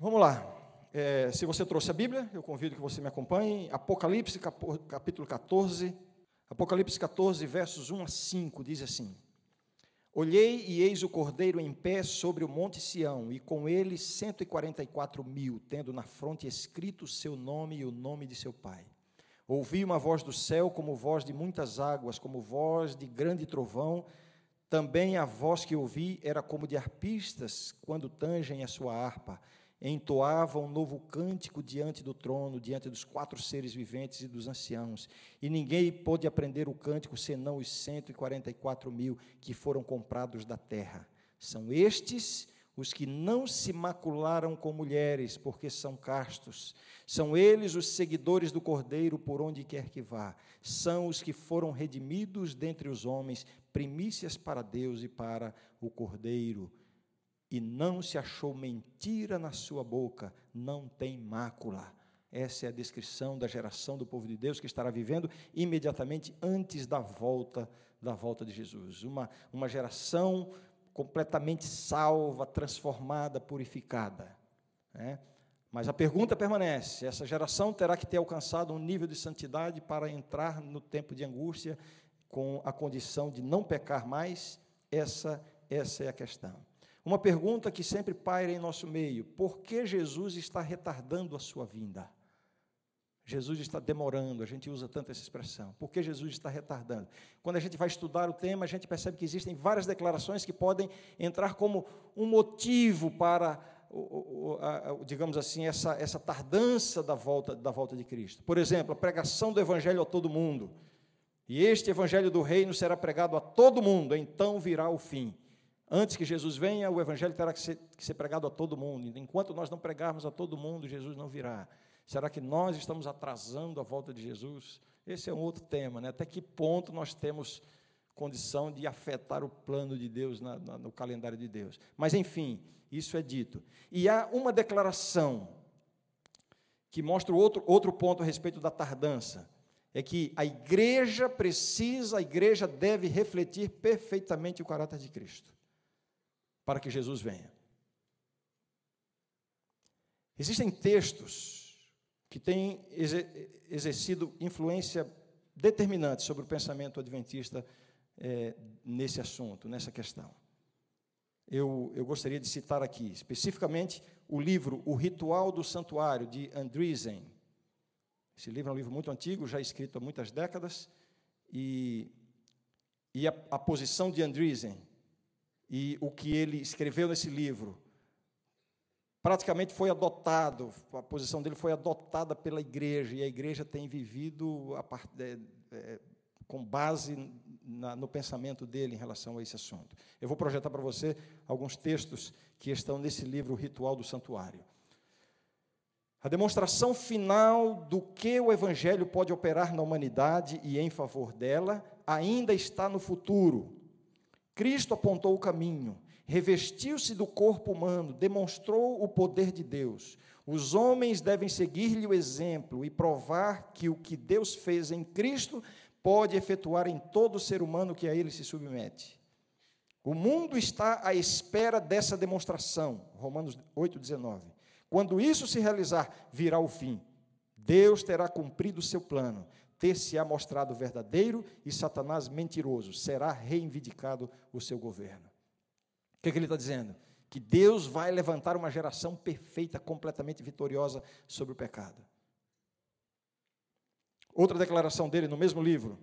Vamos lá. É, se você trouxe a Bíblia, eu convido que você me acompanhe. Apocalipse, capítulo 14. Apocalipse 14, versos 1 a 5, diz assim: Olhei e eis o cordeiro em pé sobre o monte Sião, e com ele cento e quarenta e quatro mil, tendo na fronte escrito o seu nome e o nome de seu pai. Ouvi uma voz do céu, como voz de muitas águas, como voz de grande trovão. Também a voz que ouvi era como de arpistas, quando tangem a sua harpa entoava um novo cântico diante do trono, diante dos quatro seres viventes e dos anciãos. E ninguém pôde aprender o cântico senão os 144 mil que foram comprados da terra. São estes os que não se macularam com mulheres, porque são castos. São eles os seguidores do Cordeiro por onde quer que vá. São os que foram redimidos dentre os homens, primícias para Deus e para o Cordeiro e não se achou mentira na sua boca, não tem mácula. Essa é a descrição da geração do povo de Deus que estará vivendo imediatamente antes da volta da volta de Jesus. Uma, uma geração completamente salva, transformada, purificada. Né? Mas a pergunta permanece: essa geração terá que ter alcançado um nível de santidade para entrar no tempo de angústia com a condição de não pecar mais? Essa, essa é a questão. Uma pergunta que sempre paira em nosso meio: por que Jesus está retardando a sua vinda? Jesus está demorando, a gente usa tanto essa expressão. Por que Jesus está retardando? Quando a gente vai estudar o tema, a gente percebe que existem várias declarações que podem entrar como um motivo para, digamos assim, essa, essa tardança da volta, da volta de Cristo. Por exemplo, a pregação do Evangelho a todo mundo. E este Evangelho do Reino será pregado a todo mundo, então virá o fim. Antes que Jesus venha, o Evangelho terá que ser, que ser, pregado a todo mundo. Enquanto nós não pregarmos a todo mundo, Jesus não virá. Será que nós estamos atrasando a volta de Jesus? Esse é um outro tema, né? Até que ponto nós temos condição de afetar o plano de Deus na, na, no calendário de Deus? Mas, enfim, isso é dito. E há uma declaração que mostra outro, outro ponto a respeito da tardança. É que a igreja precisa, a igreja deve refletir perfeitamente o caráter de Cristo para que Jesus venha. Existem textos que têm exercido influência determinante sobre o pensamento adventista é, nesse assunto, nessa questão. Eu, eu gostaria de citar aqui, especificamente, o livro O Ritual do Santuário, de Andreessen. Esse livro é um livro muito antigo, já escrito há muitas décadas, e, e a, a posição de Andreessen e o que ele escreveu nesse livro praticamente foi adotado, a posição dele foi adotada pela igreja, e a igreja tem vivido part, é, é, com base na, no pensamento dele em relação a esse assunto. Eu vou projetar para você alguns textos que estão nesse livro, Ritual do Santuário. A demonstração final do que o Evangelho pode operar na humanidade e em favor dela ainda está no futuro, Cristo apontou o caminho, revestiu-se do corpo humano, demonstrou o poder de Deus. Os homens devem seguir-lhe o exemplo e provar que o que Deus fez em Cristo pode efetuar em todo ser humano que a ele se submete. O mundo está à espera dessa demonstração. Romanos 8,19. Quando isso se realizar, virá o fim. Deus terá cumprido o seu plano ter-se-á mostrado verdadeiro e Satanás mentiroso, será reivindicado o seu governo. O que, é que ele está dizendo? Que Deus vai levantar uma geração perfeita, completamente vitoriosa sobre o pecado. Outra declaração dele no mesmo livro.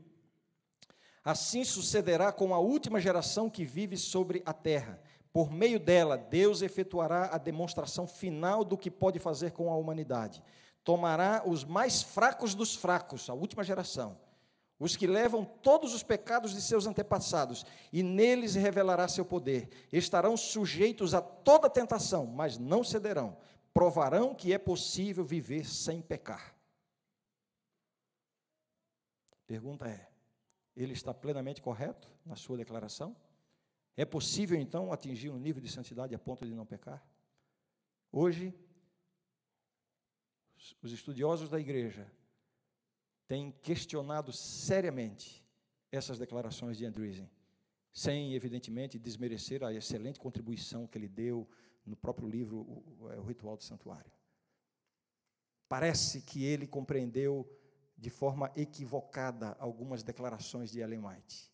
Assim sucederá com a última geração que vive sobre a terra. Por meio dela, Deus efetuará a demonstração final do que pode fazer com a humanidade tomará os mais fracos dos fracos, a última geração, os que levam todos os pecados de seus antepassados, e neles revelará seu poder. Estarão sujeitos a toda tentação, mas não cederão. Provarão que é possível viver sem pecar. Pergunta é: ele está plenamente correto na sua declaração? É possível então atingir um nível de santidade a ponto de não pecar? Hoje, os estudiosos da igreja têm questionado seriamente essas declarações de Andreessen, sem, evidentemente, desmerecer a excelente contribuição que ele deu no próprio livro, o, é, o Ritual do Santuário. Parece que ele compreendeu de forma equivocada algumas declarações de Ellen White.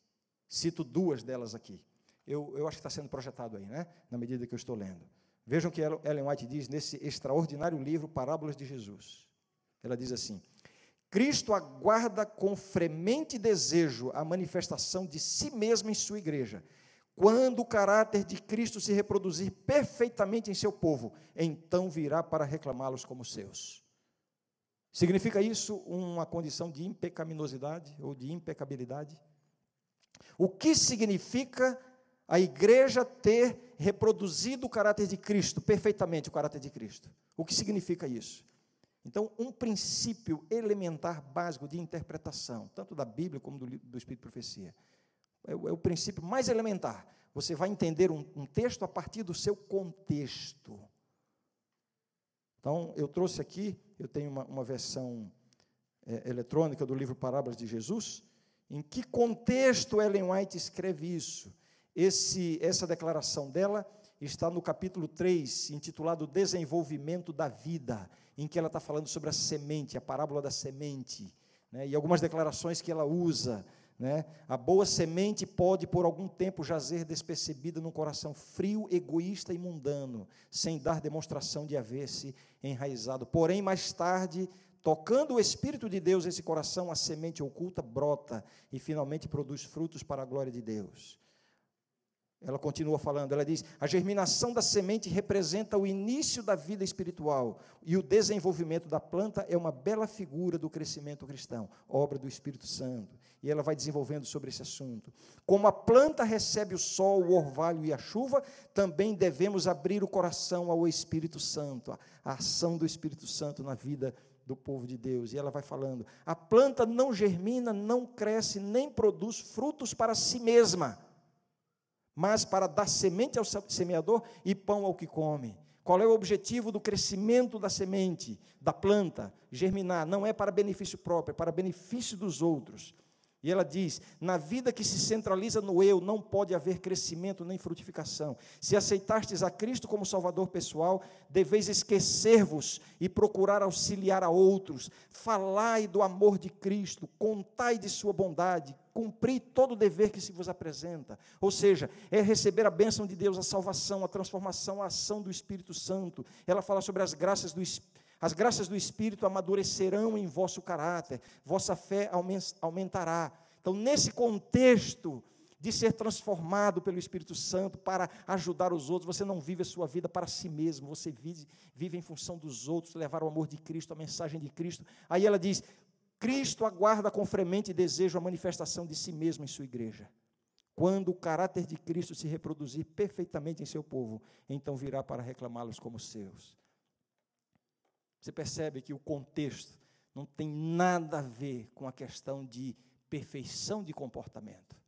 Cito duas delas aqui. Eu, eu acho que está sendo projetado aí, né? Na medida que eu estou lendo. Vejam o que Ellen White diz nesse extraordinário livro Parábolas de Jesus. Ela diz assim: Cristo aguarda com fremente desejo a manifestação de si mesmo em sua igreja. Quando o caráter de Cristo se reproduzir perfeitamente em seu povo, então virá para reclamá-los como seus. Significa isso uma condição de impecaminosidade ou de impecabilidade? O que significa a igreja ter reproduzido o caráter de Cristo, perfeitamente o caráter de Cristo? O que significa isso? Então, um princípio elementar básico de interpretação, tanto da Bíblia como do, do Espírito de Profecia, é o, é o, princípio mais elementar. Você vai entender um, um texto a partir do seu contexto. Então, eu trouxe aqui, eu tenho uma, uma versão é, eletrônica do livro Parábolas de Jesus. Em que contexto Ellen White escreve isso? Esse, essa declaração dela está no capítulo 3, intitulado Desenvolvimento da Vida em que ela está falando sobre a semente, a parábola da semente, né, e algumas declarações que ela usa. Né, a boa semente pode, por algum tempo, jazer despercebida num coração frio, egoísta e mundano, sem dar demonstração de haver-se enraizado. Porém, mais tarde, tocando o Espírito de Deus esse coração, a semente oculta brota e finalmente produz frutos para a glória de Deus. Ela continua falando, ela diz: a germinação da semente representa o início da vida espiritual e o desenvolvimento da planta é uma bela figura do crescimento cristão, obra do Espírito Santo. E ela vai desenvolvendo sobre esse assunto. Como a planta recebe o sol, o orvalho e a chuva, também devemos abrir o coração ao Espírito Santo, a ação do Espírito Santo na vida do povo de Deus. E ela vai falando: a planta não germina, não cresce, nem produz frutos para si mesma mas para dar semente ao semeador e pão ao que come. Qual é o objetivo do crescimento da semente, da planta? Germinar. Não é para benefício próprio, é para benefício dos outros. E ela diz: na vida que se centraliza no eu, não pode haver crescimento nem frutificação. Se aceitastes a Cristo como Salvador pessoal, deveis esquecer-vos e procurar auxiliar a outros. Falai do amor de Cristo, contai de sua bondade, cumpri todo o dever que se vos apresenta. Ou seja, é receber a bênção de Deus, a salvação, a transformação, a ação do Espírito Santo. Ela fala sobre as graças do Espírito as graças do Espírito amadurecerão em vosso caráter, vossa fé aumentará. Então, nesse contexto de ser transformado pelo Espírito Santo para ajudar os outros, você não vive a sua vida para si mesmo, você vive, vive em função dos outros, levar o amor de Cristo, a mensagem de Cristo. Aí ela diz: Cristo aguarda com fremente desejo a manifestação de si mesmo em sua igreja. Quando o caráter de Cristo se reproduzir perfeitamente em seu povo, então virá para reclamá-los como seus. Você percebe que o contexto não tem nada a ver com a questão de perfeição de comportamento.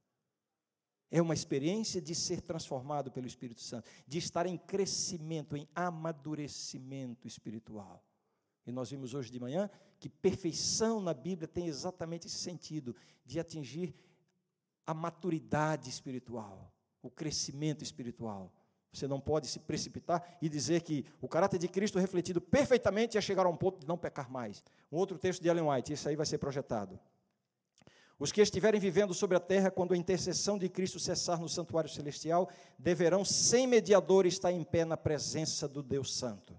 É uma experiência de ser transformado pelo Espírito Santo, de estar em crescimento, em amadurecimento espiritual. E nós vimos hoje de manhã que perfeição na Bíblia tem exatamente esse sentido, de atingir a maturidade espiritual, o crescimento espiritual. Você não pode se precipitar e dizer que o caráter de Cristo refletido perfeitamente ia chegar a um ponto de não pecar mais. Um outro texto de Ellen White, isso aí vai ser projetado. Os que estiverem vivendo sobre a terra, quando a intercessão de Cristo cessar no santuário celestial, deverão, sem mediador, estar em pé na presença do Deus Santo.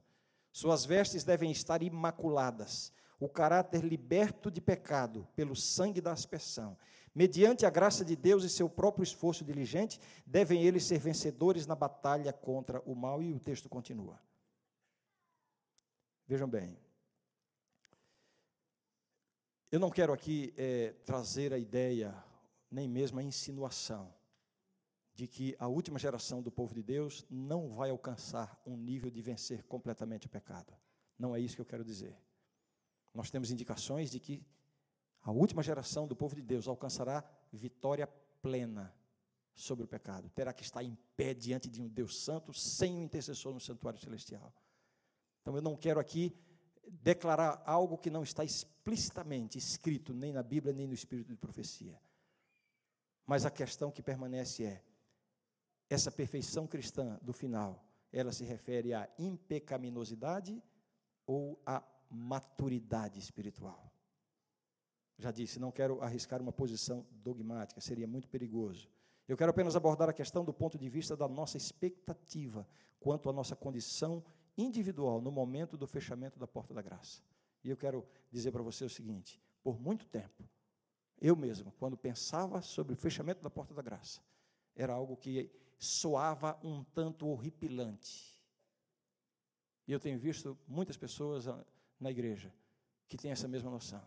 Suas vestes devem estar imaculadas, o caráter liberto de pecado pelo sangue da aspersão Mediante a graça de Deus e seu próprio esforço diligente, devem eles ser vencedores na batalha contra o mal. E o texto continua. Vejam bem. Eu não quero aqui é, trazer a ideia, nem mesmo a insinuação, de que a última geração do povo de Deus não vai alcançar um nível de vencer completamente o pecado. Não é isso que eu quero dizer. Nós temos indicações de que a última geração do povo de Deus alcançará vitória plena sobre o pecado. Terá que estar em pé diante de um Deus santo, sem um intercessor no santuário celestial. Então eu não quero aqui declarar algo que não está explicitamente escrito nem na Bíblia, nem no espírito de profecia. Mas a questão que permanece é: essa perfeição cristã do final, ela se refere à impecaminosidade ou à maturidade espiritual. Já disse, não quero arriscar uma posição dogmática, seria muito perigoso. Eu quero apenas abordar a questão do ponto de vista da nossa expectativa quanto à nossa condição individual no momento do fechamento da porta da graça. E eu quero dizer para você o seguinte: por muito tempo, eu mesmo, quando pensava sobre o fechamento da porta da graça, era algo que soava um tanto horripilante. E eu tenho visto muitas pessoas na igreja que têm essa mesma noção.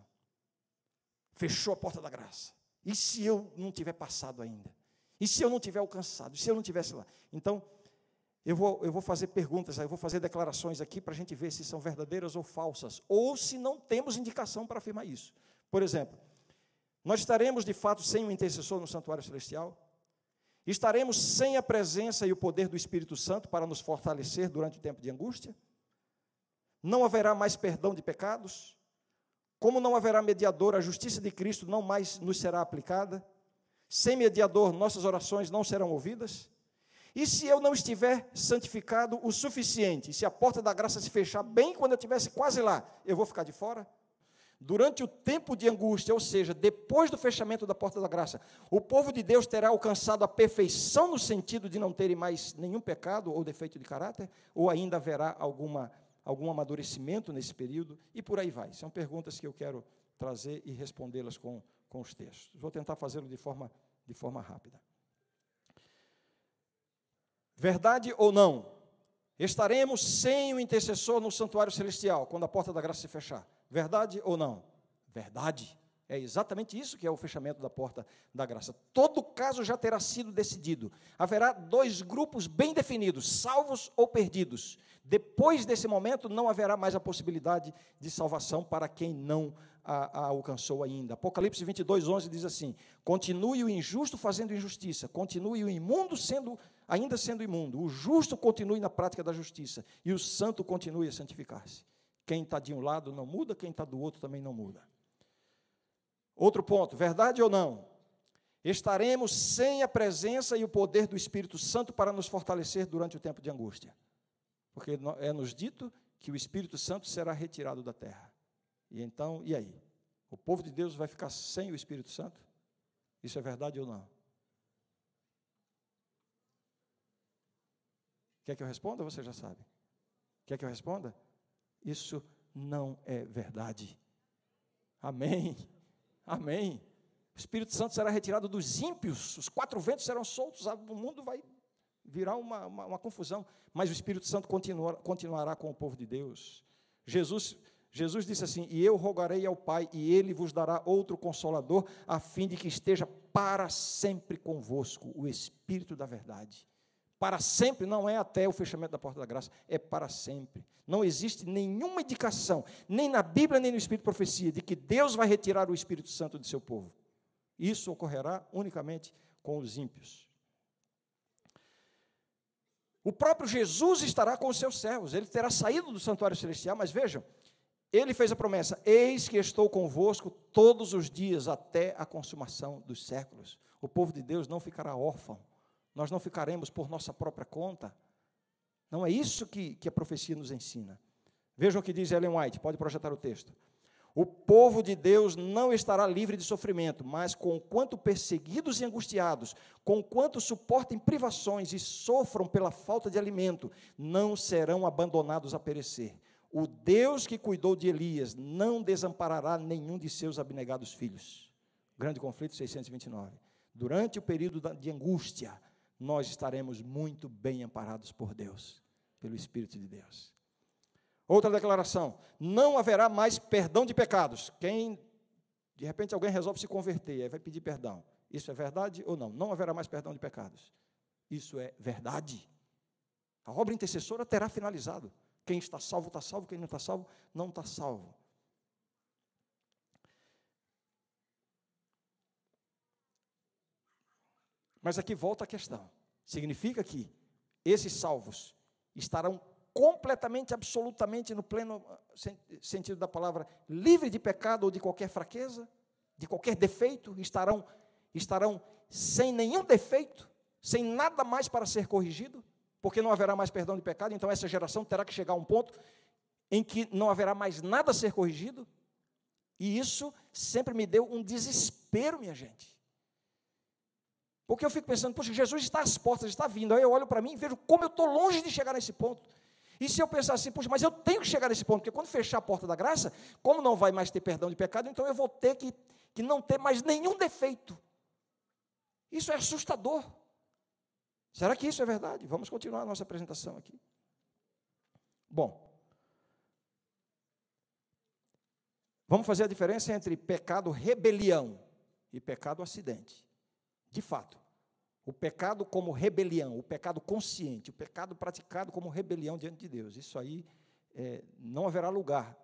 Fechou a porta da graça. E se eu não tiver passado ainda? E se eu não tiver alcançado? E se eu não tivesse lá? Então, eu vou, eu vou fazer perguntas, eu vou fazer declarações aqui para a gente ver se são verdadeiras ou falsas, ou se não temos indicação para afirmar isso. Por exemplo, nós estaremos de fato sem o intercessor no santuário celestial? Estaremos sem a presença e o poder do Espírito Santo para nos fortalecer durante o tempo de angústia? Não haverá mais perdão de pecados? Como não haverá mediador, a justiça de Cristo não mais nos será aplicada? Sem mediador, nossas orações não serão ouvidas? E se eu não estiver santificado o suficiente, se a porta da graça se fechar bem quando eu estivesse quase lá, eu vou ficar de fora? Durante o tempo de angústia, ou seja, depois do fechamento da porta da graça, o povo de Deus terá alcançado a perfeição no sentido de não terem mais nenhum pecado ou defeito de caráter? Ou ainda haverá alguma, algum amadurecimento nesse período? E por aí vai. São perguntas que eu quero trazer e respondê-las com, com os textos. Vou tentar fazê-lo de forma, de forma rápida. Verdade ou não? Estaremos sem o intercessor no santuário celestial, quando a porta da graça se fechar. Verdade ou não? Verdade. É exatamente isso que é o fechamento da porta da graça. Todo caso já terá sido decidido. Haverá dois grupos bem definidos, salvos ou perdidos. Depois desse momento, não haverá mais a possibilidade de salvação para quem não a, a alcançou ainda. Apocalipse 22, 11 diz assim: Continue o injusto fazendo injustiça, continue o imundo sendo ainda sendo imundo, o justo continue na prática da justiça e o santo continue a santificar-se. Quem está de um lado não muda, quem está do outro também não muda. Outro ponto, verdade ou não? Estaremos sem a presença e o poder do Espírito Santo para nos fortalecer durante o tempo de angústia. Porque é nos dito que o Espírito Santo será retirado da terra. E então, e aí? O povo de Deus vai ficar sem o Espírito Santo? Isso é verdade ou não? Quer que eu responda? Você já sabe. Quer que eu responda? Isso não é verdade. Amém. Amém. O Espírito Santo será retirado dos ímpios, os quatro ventos serão soltos, o mundo vai virar uma, uma, uma confusão. Mas o Espírito Santo continua, continuará com o povo de Deus. Jesus, Jesus disse assim: E eu rogarei ao Pai, e ele vos dará outro consolador, a fim de que esteja para sempre convosco, o Espírito da Verdade para sempre não é até o fechamento da porta da graça, é para sempre. Não existe nenhuma indicação, nem na Bíblia, nem no Espírito de Profecia, de que Deus vai retirar o Espírito Santo de seu povo. Isso ocorrerá unicamente com os ímpios. O próprio Jesus estará com os seus servos, ele terá saído do santuário celestial, mas vejam, ele fez a promessa: Eis que estou convosco todos os dias até a consumação dos séculos. O povo de Deus não ficará órfão nós não ficaremos por nossa própria conta. Não é isso que, que a profecia nos ensina. Vejam o que diz Ellen White, pode projetar o texto. O povo de Deus não estará livre de sofrimento, mas com quanto perseguidos e angustiados, com quanto suportem privações e sofram pela falta de alimento, não serão abandonados a perecer. O Deus que cuidou de Elias não desamparará nenhum de seus abnegados filhos. Grande conflito 629. Durante o período de angústia, nós estaremos muito bem amparados por Deus, pelo Espírito de Deus. Outra declaração: não haverá mais perdão de pecados. Quem, de repente, alguém resolve se converter, aí vai pedir perdão. Isso é verdade ou não? Não haverá mais perdão de pecados. Isso é verdade. A obra intercessora terá finalizado. Quem está salvo, está salvo. Quem não está salvo, não está salvo. Mas aqui volta a questão. Significa que esses salvos estarão completamente, absolutamente, no pleno ah, sentido da palavra, livre de pecado ou de qualquer fraqueza, de qualquer defeito, estarão, estarão sem nenhum defeito, sem nada mais para ser corrigido, porque não haverá mais perdão de pecado, então essa geração terá que chegar a um ponto em que não haverá mais nada a ser corrigido. E isso sempre me deu um desespero, minha gente. Porque eu fico pensando, poxa, Jesus está às portas, está vindo. Aí eu olho para mim e vejo como eu estou longe de chegar nesse ponto. E se eu pensar assim, poxa, mas eu tenho que chegar nesse ponto, porque quando fechar a porta da graça, como não vai mais ter perdão de pecado, então eu vou ter que, que não ter mais nenhum defeito. Isso é assustador. Será que isso é verdade? Vamos continuar a nossa apresentação aqui. Bom, vamos fazer a diferença entre pecado rebelião e pecado acidente. De fato, o pecado como rebelião, o pecado consciente, o pecado praticado como rebelião diante de Deus. Isso aí é, não haverá lugar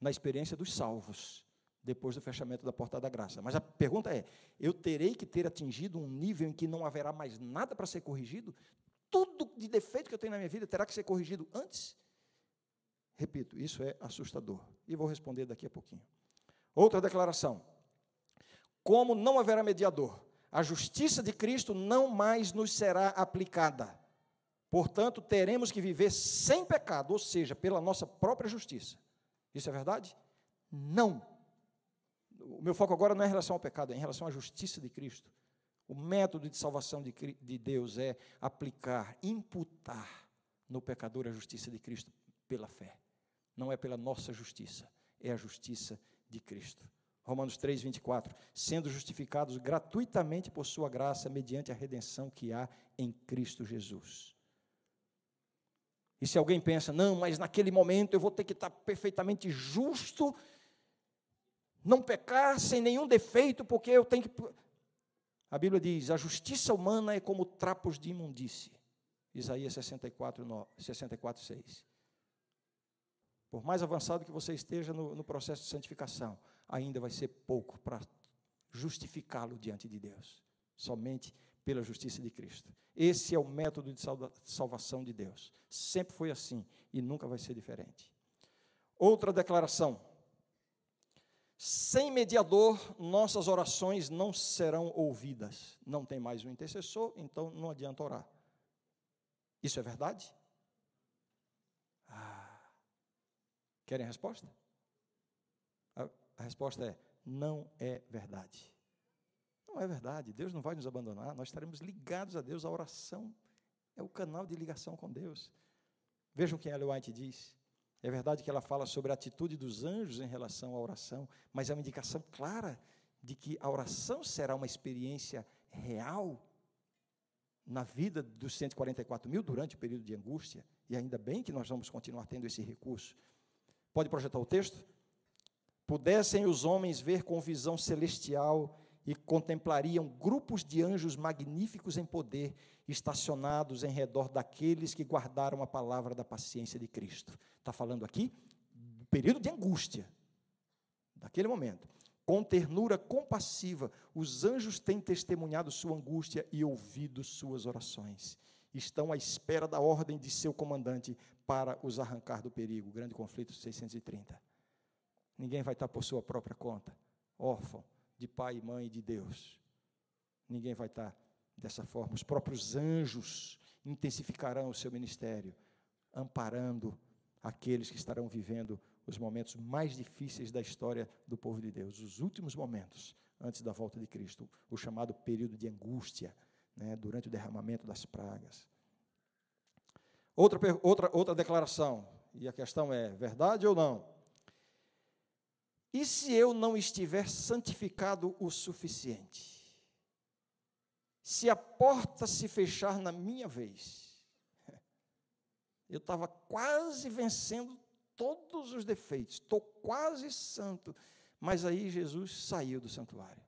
na experiência dos salvos depois do fechamento da porta da graça. Mas a pergunta é: eu terei que ter atingido um nível em que não haverá mais nada para ser corrigido? Tudo de defeito que eu tenho na minha vida terá que ser corrigido antes? Repito, isso é assustador. E vou responder daqui a pouquinho. Outra declaração: como não haverá mediador, a justiça de Cristo não mais nos será aplicada. Portanto, teremos que viver sem pecado, ou seja, pela nossa própria justiça. Isso é verdade? Não. O meu foco agora não é em relação ao pecado, é em relação à justiça de Cristo. O método de salvação de, de Deus é aplicar, imputar no pecador a justiça de Cristo pela fé. Não é pela nossa justiça, é a justiça de Cristo. Romanos 3, 24. Sendo justificados gratuitamente por Sua graça, mediante a redenção que há em Cristo Jesus. E se alguém pensa, não, mas naquele momento eu vou ter que estar perfeitamente justo, não pecar sem nenhum defeito, porque eu tenho que. A Bíblia diz: a justiça humana é como trapos de imundície. Isaías 64, 64 6. Por mais avançado que você esteja no, no processo de santificação, ainda vai ser pouco para justificá-lo diante de Deus. Somente pela justiça de Cristo. Esse é o método de salvação de Deus. Sempre foi assim e nunca vai ser diferente. Outra declaração. Sem mediador, nossas orações não serão ouvidas. Não tem mais um intercessor, então não adianta orar. Isso é verdade? Ah, querem a resposta? A resposta é: não é verdade. Não é verdade. Deus não vai nos abandonar. Nós estaremos ligados a Deus. A oração é o canal de ligação com Deus. Vejam o que Ellen White diz. É verdade que ela fala sobre a atitude dos anjos em relação à oração, mas é uma indicação clara de que a oração será uma experiência real na vida dos 144 mil durante o período de angústia, e ainda bem que nós vamos continuar tendo esse recurso. Pode projetar o texto? Pudessem os homens ver com visão celestial e contemplariam grupos de anjos magníficos em poder, estacionados em redor daqueles que guardaram a palavra da paciência de Cristo. Está falando aqui do período de angústia, daquele momento. Com ternura compassiva, os anjos têm testemunhado sua angústia e ouvido suas orações. Estão à espera da ordem de seu comandante para os arrancar do perigo. Grande conflito 630. Ninguém vai estar por sua própria conta, órfão de pai e mãe de Deus. Ninguém vai estar dessa forma. Os próprios anjos intensificarão o seu ministério, amparando aqueles que estarão vivendo os momentos mais difíceis da história do povo de Deus, os últimos momentos antes da volta de Cristo, o chamado período de angústia, né, durante o derramamento das pragas. Outra, outra, outra declaração, e a questão é: verdade ou não? E se eu não estiver santificado o suficiente? Se a porta se fechar na minha vez, eu estava quase vencendo todos os defeitos, estou quase santo, mas aí Jesus saiu do santuário.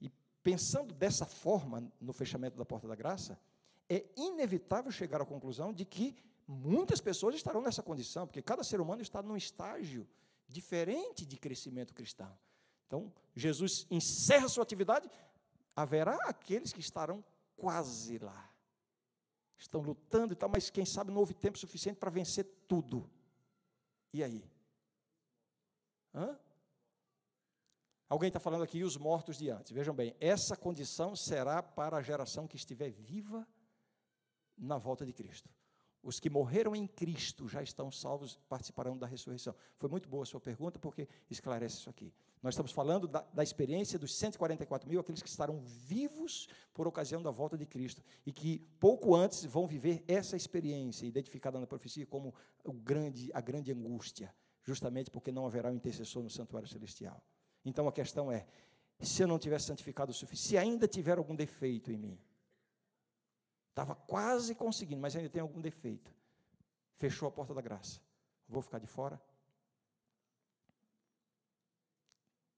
E pensando dessa forma no fechamento da porta da graça, é inevitável chegar à conclusão de que muitas pessoas estarão nessa condição, porque cada ser humano está num estágio diferente de crescimento cristão. Então, Jesus encerra sua atividade, haverá aqueles que estarão quase lá. Estão lutando e tal, mas quem sabe não houve tempo suficiente para vencer tudo. E aí? Hã? Alguém está falando aqui, os mortos de antes. Vejam bem, essa condição será para a geração que estiver viva na volta de Cristo. Os que morreram em Cristo já estão salvos, participarão da ressurreição. Foi muito boa a sua pergunta, porque esclarece isso aqui. Nós estamos falando da, da, experiência dos 144 mil, aqueles que estarão vivos por ocasião da volta de Cristo, e que pouco antes vão viver essa experiência, identificada na profecia como grande, a grande angústia, justamente porque não haverá um intercessor no santuário celestial. Então a questão é: se eu não tiver santificado o suficiente, se ainda tiver algum defeito em mim, Estava quase conseguindo, mas ainda tem algum defeito. Fechou a porta da graça. Vou ficar de fora?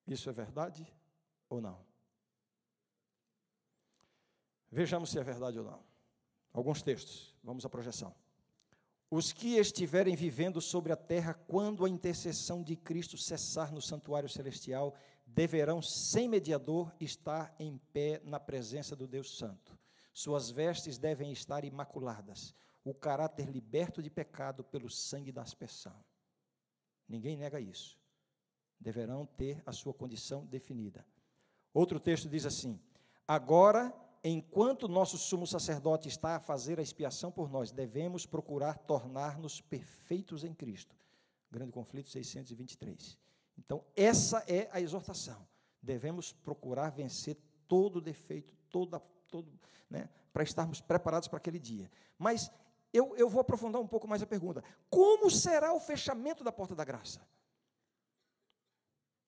Isso é verdade ou não? Vejamos se é verdade ou não. Alguns textos, vamos à projeção. Os que estiverem vivendo sobre a terra quando a intercessão de Cristo cessar no santuário celestial, deverão, sem mediador, estar em pé na presença do Deus Santo suas vestes devem estar imaculadas, o caráter liberto de pecado pelo sangue da aspersão. Ninguém nega isso. Deverão ter a sua condição definida. Outro texto diz assim: Agora, enquanto nosso sumo sacerdote está a fazer a expiação por nós, devemos procurar tornar-nos perfeitos em Cristo. Grande conflito 623. Então, essa é a exortação. Devemos procurar vencer todo defeito, toda todo, né, para estarmos preparados para aquele dia. Mas eu, eu vou aprofundar um pouco mais a pergunta: como será o fechamento da porta da graça?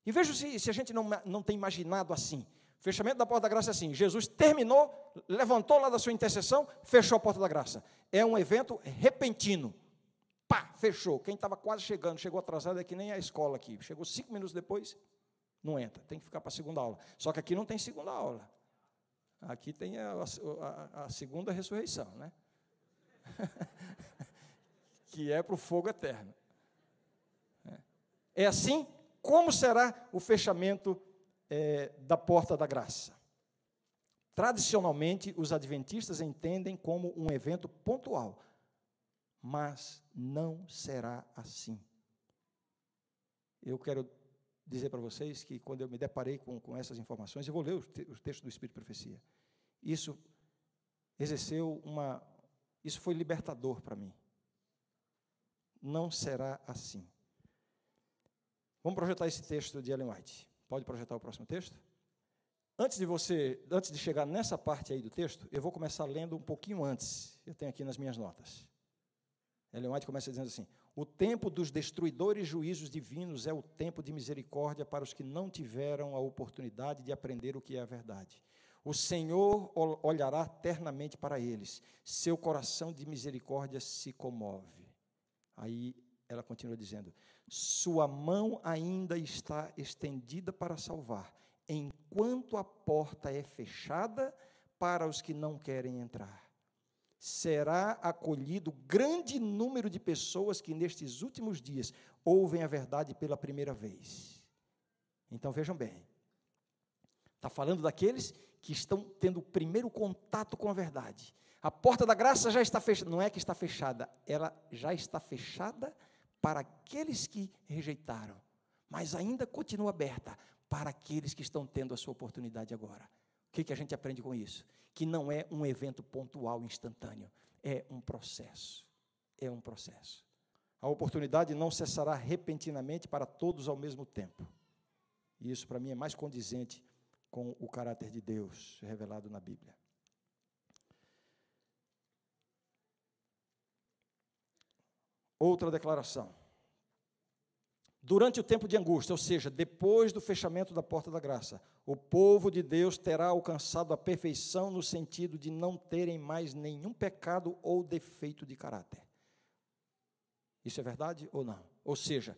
E veja se, se a gente não, não tem imaginado assim. Fechamento da porta da graça é assim: Jesus terminou, levantou lá da sua intercessão, fechou a porta da graça. É um evento repentino. Pá, fechou. Quem estava quase chegando, chegou atrasado, é que nem a escola aqui. Chegou cinco minutos depois, não entra, tem que ficar para a segunda aula. Só que aqui não tem segunda aula. Aqui tem a, a, a segunda ressurreição, né? que é para o fogo eterno. É assim? Como será o fechamento é, da porta da graça? Tradicionalmente, os adventistas entendem como um evento pontual, mas não será assim. Eu quero dizer para vocês que quando eu me deparei com, com essas informações, eu vou ler o, te, o texto do Espírito de Profecia. Isso exerceu uma. Isso foi libertador para mim. Não será assim. Vamos projetar esse texto de Ellen White. Pode projetar o próximo texto? Antes de você, antes de chegar nessa parte aí do texto, eu vou começar lendo um pouquinho antes. Eu tenho aqui nas minhas notas. Ellen White começa dizendo assim: o tempo dos destruidores juízos divinos é o tempo de misericórdia para os que não tiveram a oportunidade de aprender o que é a verdade. O Senhor olhará eternamente para eles, seu coração de misericórdia se comove. Aí ela continua dizendo: Sua mão ainda está estendida para salvar, enquanto a porta é fechada para os que não querem entrar será acolhido grande número de pessoas que nestes últimos dias ouvem a verdade pela primeira vez. Então vejam bem, está falando daqueles que estão tendo o primeiro contato com a verdade. A porta da graça já está fechada, não é que está fechada, ela já está fechada para aqueles que rejeitaram, mas ainda continua aberta para aqueles que estão tendo a sua oportunidade agora. O que, que a gente aprende com isso? Que não é um evento pontual, instantâneo, é um processo. É um processo. A oportunidade não cessará repentinamente para todos ao mesmo tempo. E isso, para mim, é mais condizente com o caráter de Deus revelado na Bíblia. Outra declaração. Durante o tempo de angústia, ou seja, depois do fechamento da porta da graça, o povo de Deus terá alcançado a perfeição no sentido de não terem mais nenhum pecado ou defeito de caráter. Isso é verdade ou não? Ou seja,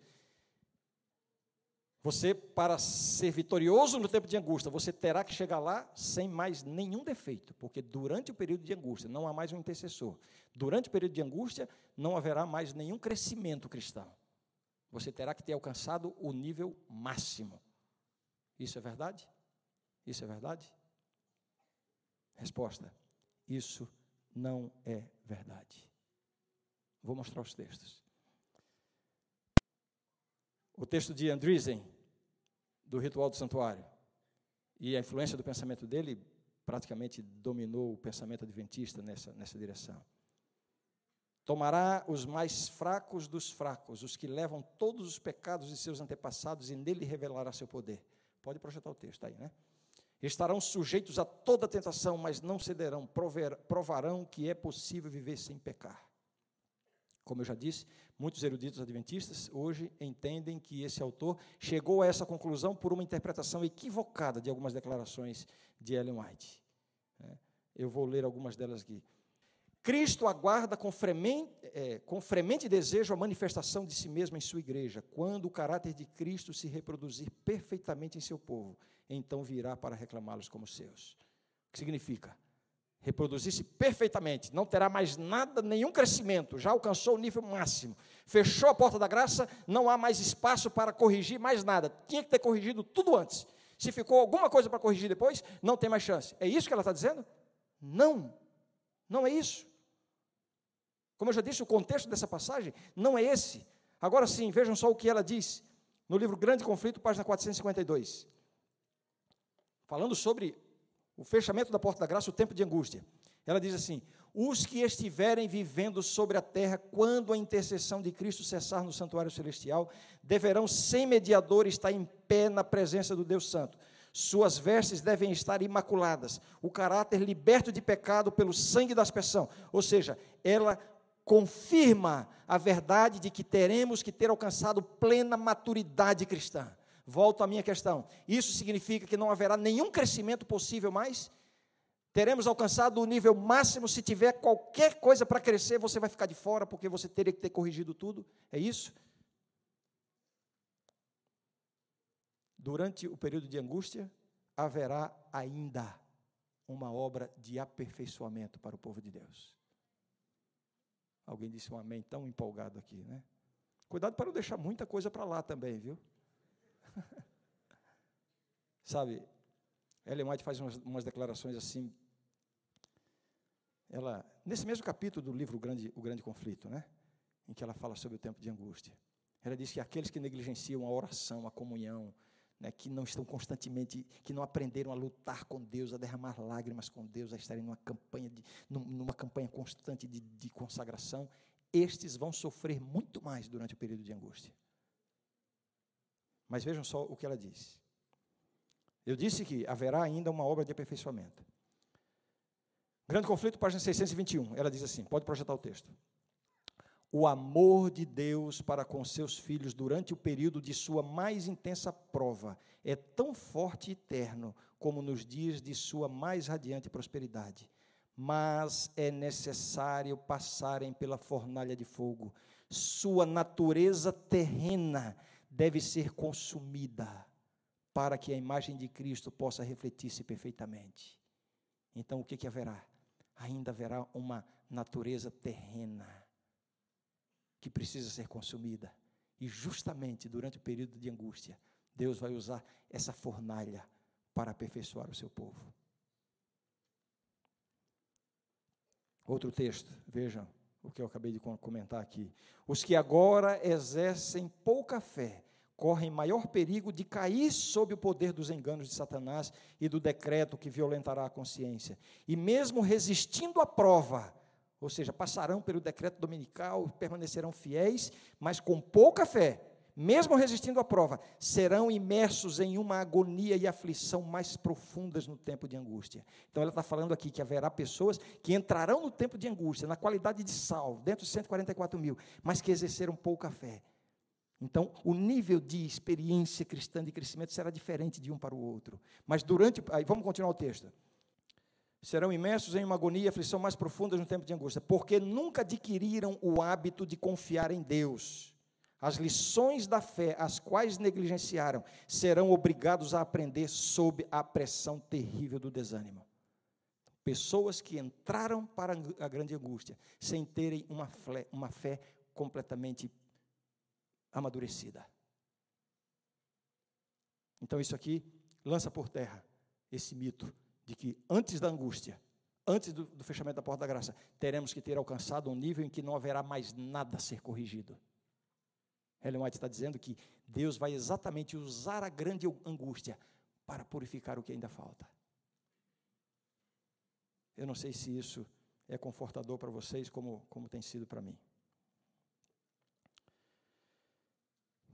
você, para ser vitorioso no tempo de angústia, você terá que chegar lá sem mais nenhum defeito, porque durante o período de angústia não há mais um intercessor. Durante o período de angústia não haverá mais nenhum crescimento cristão você terá que ter alcançado o nível máximo. Isso é verdade? Isso é verdade? Resposta: Isso não é verdade. Vou mostrar os textos. O texto de Andreessen do ritual do santuário. E a influência do pensamento dele praticamente dominou o pensamento adventista nessa, nessa direção. Tomará os mais fracos dos fracos, os que levam todos os pecados de seus antepassados, e nele revelará seu poder. Pode projetar o texto aí, né? Estarão sujeitos a toda tentação, mas não cederão, provarão que é possível viver sem pecar. Como eu já disse, muitos eruditos adventistas hoje entendem que esse autor chegou a essa conclusão por uma interpretação equivocada de algumas declarações de Ellen White. É, eu vou ler algumas delas aqui. Cristo aguarda com fremente, é, com fremente desejo a manifestação de si mesmo em sua igreja. Quando o caráter de Cristo se reproduzir perfeitamente em seu povo, então virá para reclamá-los como seus. O que significa? Reproduzir-se perfeitamente, não terá mais nada, nenhum crescimento, já alcançou o nível máximo. Fechou a porta da graça, não há mais espaço para corrigir mais nada. Tinha que ter corrigido tudo antes. Se ficou alguma coisa para corrigir depois, não tem mais chance. É isso que ela está dizendo? Não, não é isso. Como eu já disse, o contexto dessa passagem não é esse. Agora sim, vejam só o que ela diz no livro Grande Conflito, página 452. Falando sobre o fechamento da porta da graça, o tempo de angústia. Ela diz assim: os que estiverem vivendo sobre a terra quando a intercessão de Cristo cessar no santuário celestial, deverão, sem mediador, estar em pé na presença do Deus Santo. Suas vestes devem estar imaculadas, o caráter liberto de pecado pelo sangue da aspersão. Ou seja, ela confirma a verdade de que teremos que ter alcançado plena maturidade cristã. Volto à minha questão. Isso significa que não haverá nenhum crescimento possível mais? Teremos alcançado o nível máximo. Se tiver qualquer coisa para crescer, você vai ficar de fora, porque você teria que ter corrigido tudo. É isso? Durante o período de angústia, haverá ainda uma obra de aperfeiçoamento para o povo de Deus. Alguém disse um amém tão empolgado aqui, né? Cuidado para não deixar muita coisa para lá também, viu? Sabe, Ellen White faz umas, umas, declarações assim. Ela, nesse mesmo capítulo do livro o Grande, o Grande Conflito, né? Em que ela fala sobre o tempo de angústia. Ela diz que aqueles que negligenciam a oração, a comunhão, né, que não estão constantemente, que não aprenderam a lutar com Deus, a derramar lágrimas com Deus, a estarem numa campanha, de, numa campanha constante de, de consagração, estes vão sofrer muito mais durante o período de angústia. Mas vejam só o que ela disse. Eu disse que haverá ainda uma obra de aperfeiçoamento. Grande conflito, página 621. Ela diz assim: pode projetar o texto. O amor de Deus para com seus filhos durante o período de sua mais intensa prova é tão forte e eterno como nos dias de sua mais radiante prosperidade. Mas é necessário passarem pela fornalha de fogo. Sua natureza terrena deve ser consumida para que a imagem de Cristo possa refletir-se perfeitamente. Então, o que, que haverá? Ainda haverá uma natureza terrena que precisa ser consumida. E justamente durante o período de angústia, Deus vai usar essa fornalha para aperfeiçoar o seu povo. Outro texto, vejam o que eu acabei de comentar aqui. Os que agora exercem pouca fé correm maior perigo de cair sob o poder dos enganos de Satanás e do decreto que violentará a consciência. E mesmo resistindo à prova, ou seja, passarão pelo decreto dominical, permanecerão fiéis, mas com pouca fé, mesmo resistindo à prova, serão imersos em uma agonia e aflição mais profundas no tempo de angústia. Então, ela está falando aqui que haverá pessoas que entrarão no tempo de angústia, na qualidade de salvo, dentro dos 144 mil, mas que exerceram pouca fé. Então, o nível de experiência cristã de crescimento será diferente de um para o outro. Mas durante. Aí vamos continuar o texto. Serão imersos em uma agonia e aflição mais profunda no tempo de angústia, porque nunca adquiriram o hábito de confiar em Deus. As lições da fé, as quais negligenciaram, serão obrigados a aprender sob a pressão terrível do desânimo. Pessoas que entraram para a grande angústia sem terem uma fé, uma fé completamente amadurecida. Então, isso aqui lança por terra esse mito de que antes da angústia, antes do, do, fechamento da porta da graça, teremos que ter alcançado um nível em que não haverá mais nada a ser corrigido. Ellen White está dizendo que Deus vai exatamente usar a grande angústia para purificar o que ainda falta. Eu não sei se isso é confortador para vocês, como, como tem sido para mim.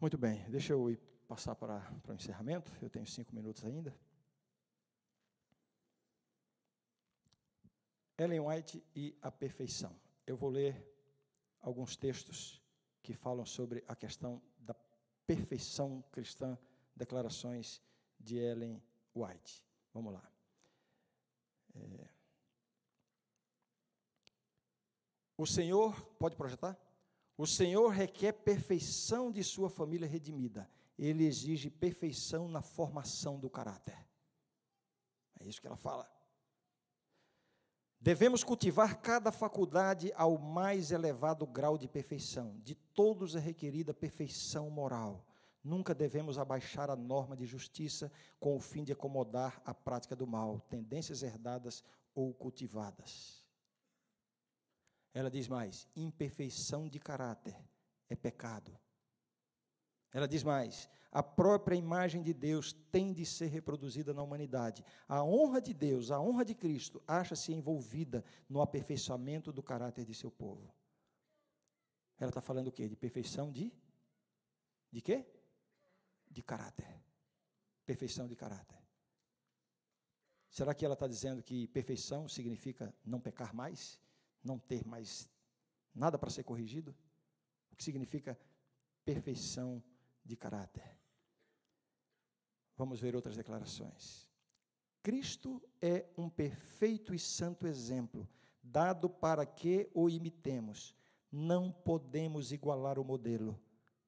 Muito bem, deixa eu ir passar para, para o encerramento, eu tenho cinco minutos ainda. Ellen White e a perfeição. Eu vou ler alguns textos que falam sobre a questão da perfeição cristã, declarações de Ellen White. Vamos lá. É... O Senhor, pode projetar? O Senhor requer perfeição de sua família redimida. Ele exige perfeição na formação do caráter. É isso que ela fala. Devemos cultivar cada faculdade ao mais elevado grau de perfeição. De todos é requerida perfeição moral. Nunca devemos abaixar a norma de justiça com o fim de acomodar a prática do mal, tendências herdadas ou cultivadas. Ela diz mais: imperfeição de caráter é pecado. Ela diz mais: a própria imagem de Deus tem de ser reproduzida na humanidade. A honra de Deus, a honra de Cristo, acha-se envolvida no aperfeiçoamento do caráter de seu povo. Ela está falando o quê? De perfeição de? De quê? De caráter. Perfeição de caráter. Será que ela está dizendo que perfeição significa não pecar mais? Não ter mais nada para ser corrigido? O que significa perfeição de caráter? Vamos ver outras declarações. Cristo é um perfeito e santo exemplo, dado para que o imitemos. Não podemos igualar o modelo,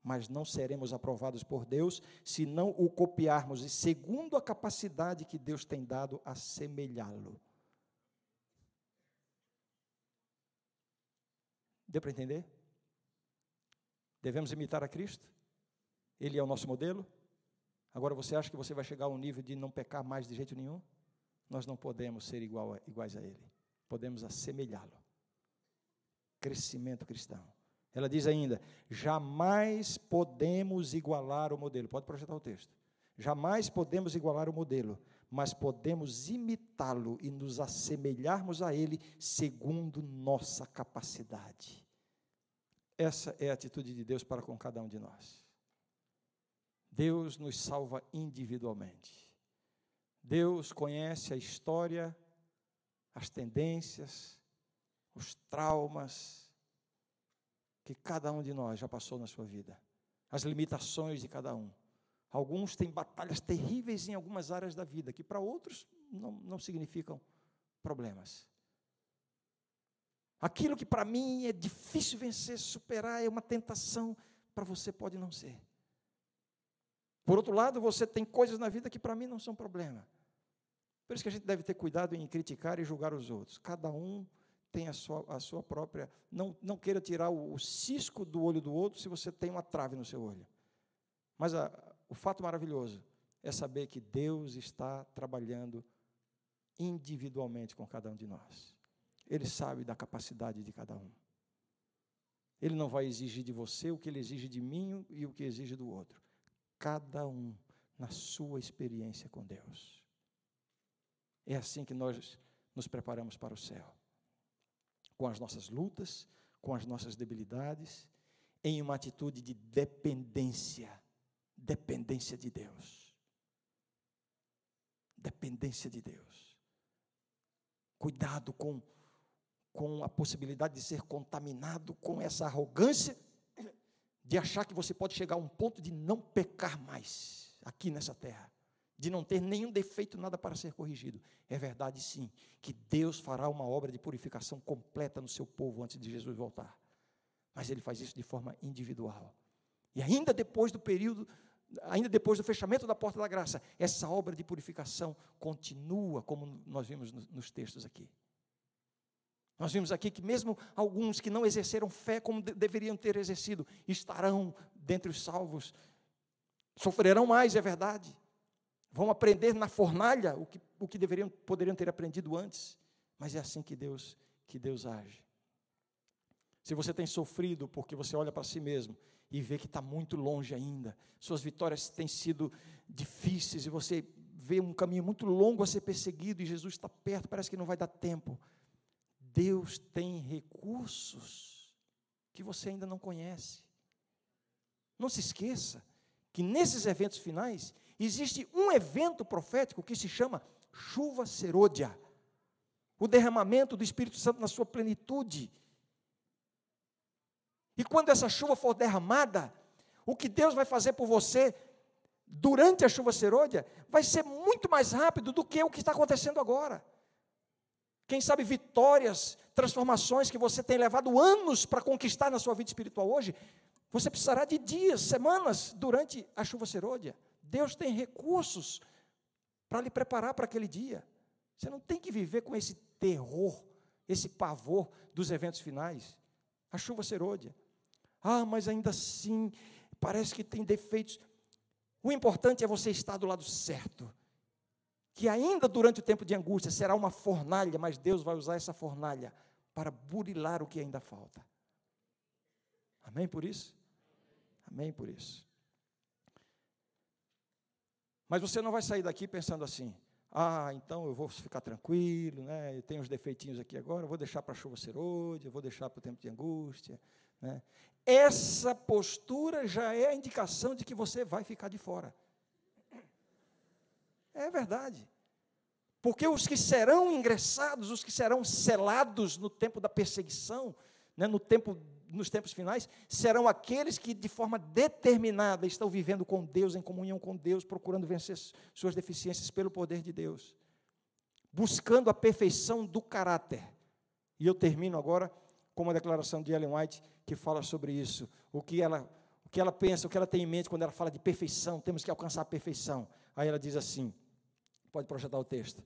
mas não seremos aprovados por Deus se não o copiarmos e segundo a capacidade que Deus tem dado a semelhá-lo. Deu para entender? Devemos imitar a Cristo? Ele é o nosso modelo? Agora você acha que você vai chegar a um nível de não pecar mais de jeito nenhum? Nós não podemos ser igual a, iguais a Ele, podemos assemelhá-lo. Crescimento cristão. Ela diz ainda: jamais podemos igualar o modelo. Pode projetar o texto. Jamais podemos igualar o modelo, mas podemos imitá-lo e nos assemelharmos a ele segundo nossa capacidade. Essa é a atitude de Deus para com cada um de nós. Deus nos salva individualmente. Deus conhece a história, as tendências, os traumas que cada um de nós já passou na sua vida, as limitações de cada um. Alguns têm batalhas terríveis em algumas áreas da vida, que para outros não, não significam problemas. Aquilo que para mim é difícil vencer, superar, é uma tentação, para você pode não ser. Por outro lado, você tem coisas na vida que para mim não são problema. Por isso que a gente deve ter cuidado em criticar e julgar os outros. Cada um tem a sua, a sua própria. Não, não queira tirar o, o cisco do olho do outro se você tem uma trave no seu olho. Mas a, o fato maravilhoso é saber que Deus está trabalhando individualmente com cada um de nós. Ele sabe da capacidade de cada um. Ele não vai exigir de você o que ele exige de mim e o que exige do outro cada um na sua experiência com Deus. É assim que nós nos preparamos para o céu. Com as nossas lutas, com as nossas debilidades, em uma atitude de dependência, dependência de Deus. Dependência de Deus. Cuidado com com a possibilidade de ser contaminado com essa arrogância de achar que você pode chegar a um ponto de não pecar mais aqui nessa terra, de não ter nenhum defeito, nada para ser corrigido. É verdade, sim, que Deus fará uma obra de purificação completa no seu povo antes de Jesus voltar. Mas Ele faz isso de forma individual. E ainda depois do período, ainda depois do fechamento da porta da graça, essa obra de purificação continua, como nós vimos nos textos aqui. Nós vimos aqui que mesmo alguns que não exerceram fé como de deveriam ter exercido, estarão dentre os salvos. Sofrerão mais, é verdade. Vão aprender na fornalha o que, o que deveriam, poderiam ter aprendido antes. Mas é assim que Deus, que Deus age. Se você tem sofrido porque você olha para si mesmo e vê que está muito longe ainda. Suas vitórias têm sido difíceis e você vê um caminho muito longo a ser perseguido e Jesus está perto, parece que não vai dar tempo. Deus tem recursos que você ainda não conhece. Não se esqueça que nesses eventos finais existe um evento profético que se chama chuva serôdia o derramamento do Espírito Santo na sua plenitude. E quando essa chuva for derramada, o que Deus vai fazer por você durante a chuva serôdia vai ser muito mais rápido do que o que está acontecendo agora. Quem sabe vitórias, transformações que você tem levado anos para conquistar na sua vida espiritual hoje, você precisará de dias, semanas durante a chuva serôdia. Deus tem recursos para lhe preparar para aquele dia. Você não tem que viver com esse terror, esse pavor dos eventos finais. A chuva serôdia. Ah, mas ainda assim, parece que tem defeitos. O importante é você estar do lado certo. Que ainda durante o tempo de angústia será uma fornalha, mas Deus vai usar essa fornalha para burilar o que ainda falta. Amém por isso? Amém por isso. Mas você não vai sair daqui pensando assim: ah, então eu vou ficar tranquilo, né? Eu tenho uns defeitinhos aqui agora, vou deixar para a chuva ser hoje, eu vou deixar para o tempo de angústia. Né? Essa postura já é a indicação de que você vai ficar de fora. É verdade. Porque os que serão ingressados, os que serão selados no tempo da perseguição, né, no tempo nos tempos finais, serão aqueles que, de forma determinada, estão vivendo com Deus, em comunhão com Deus, procurando vencer suas deficiências pelo poder de Deus, buscando a perfeição do caráter. E eu termino agora com uma declaração de Ellen White que fala sobre isso, o que ela, o que ela pensa, o que ela tem em mente quando ela fala de perfeição, temos que alcançar a perfeição. Aí ela diz assim: pode projetar o texto.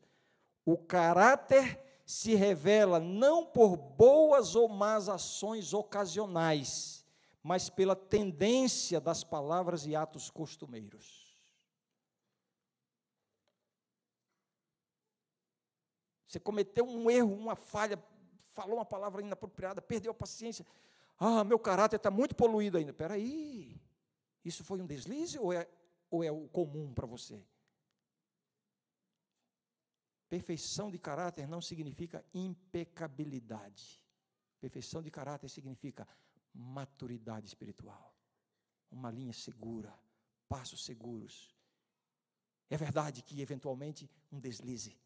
O caráter se revela não por boas ou más ações ocasionais, mas pela tendência das palavras e atos costumeiros. Você cometeu um erro, uma falha, falou uma palavra inapropriada, perdeu a paciência. Ah, meu caráter está muito poluído ainda. Espera aí, isso foi um deslize ou é, ou é o comum para você? Perfeição de caráter não significa impecabilidade. Perfeição de caráter significa maturidade espiritual. Uma linha segura, passos seguros. É verdade que eventualmente um deslize,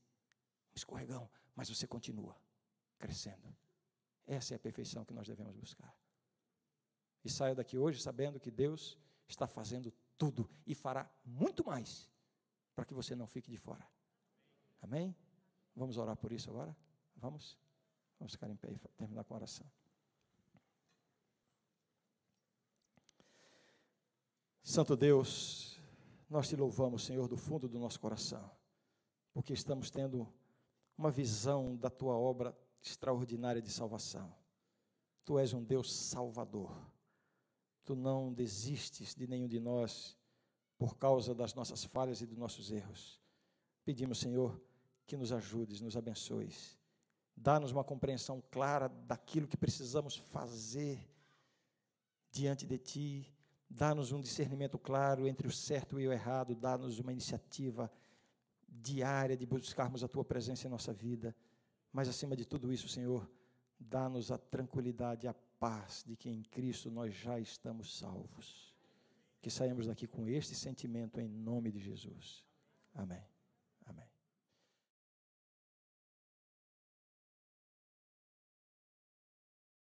um escorregão, mas você continua crescendo. Essa é a perfeição que nós devemos buscar. E saia daqui hoje sabendo que Deus está fazendo tudo e fará muito mais para que você não fique de fora. Amém? Vamos orar por isso agora? Vamos? Vamos ficar em pé e terminar com a oração. Santo Deus, nós te louvamos, Senhor, do fundo do nosso coração, porque estamos tendo uma visão da tua obra extraordinária de salvação. Tu és um Deus salvador. Tu não desistes de nenhum de nós por causa das nossas falhas e dos nossos erros. Pedimos, Senhor, que nos ajudes, nos abençoes. Dá-nos uma compreensão clara daquilo que precisamos fazer diante de Ti. Dá-nos um discernimento claro entre o certo e o errado. Dá-nos uma iniciativa diária de buscarmos a Tua presença em nossa vida. Mas, acima de tudo isso, Senhor, dá-nos a tranquilidade, a paz de que em Cristo nós já estamos salvos. Que saímos daqui com este sentimento em nome de Jesus. Amém.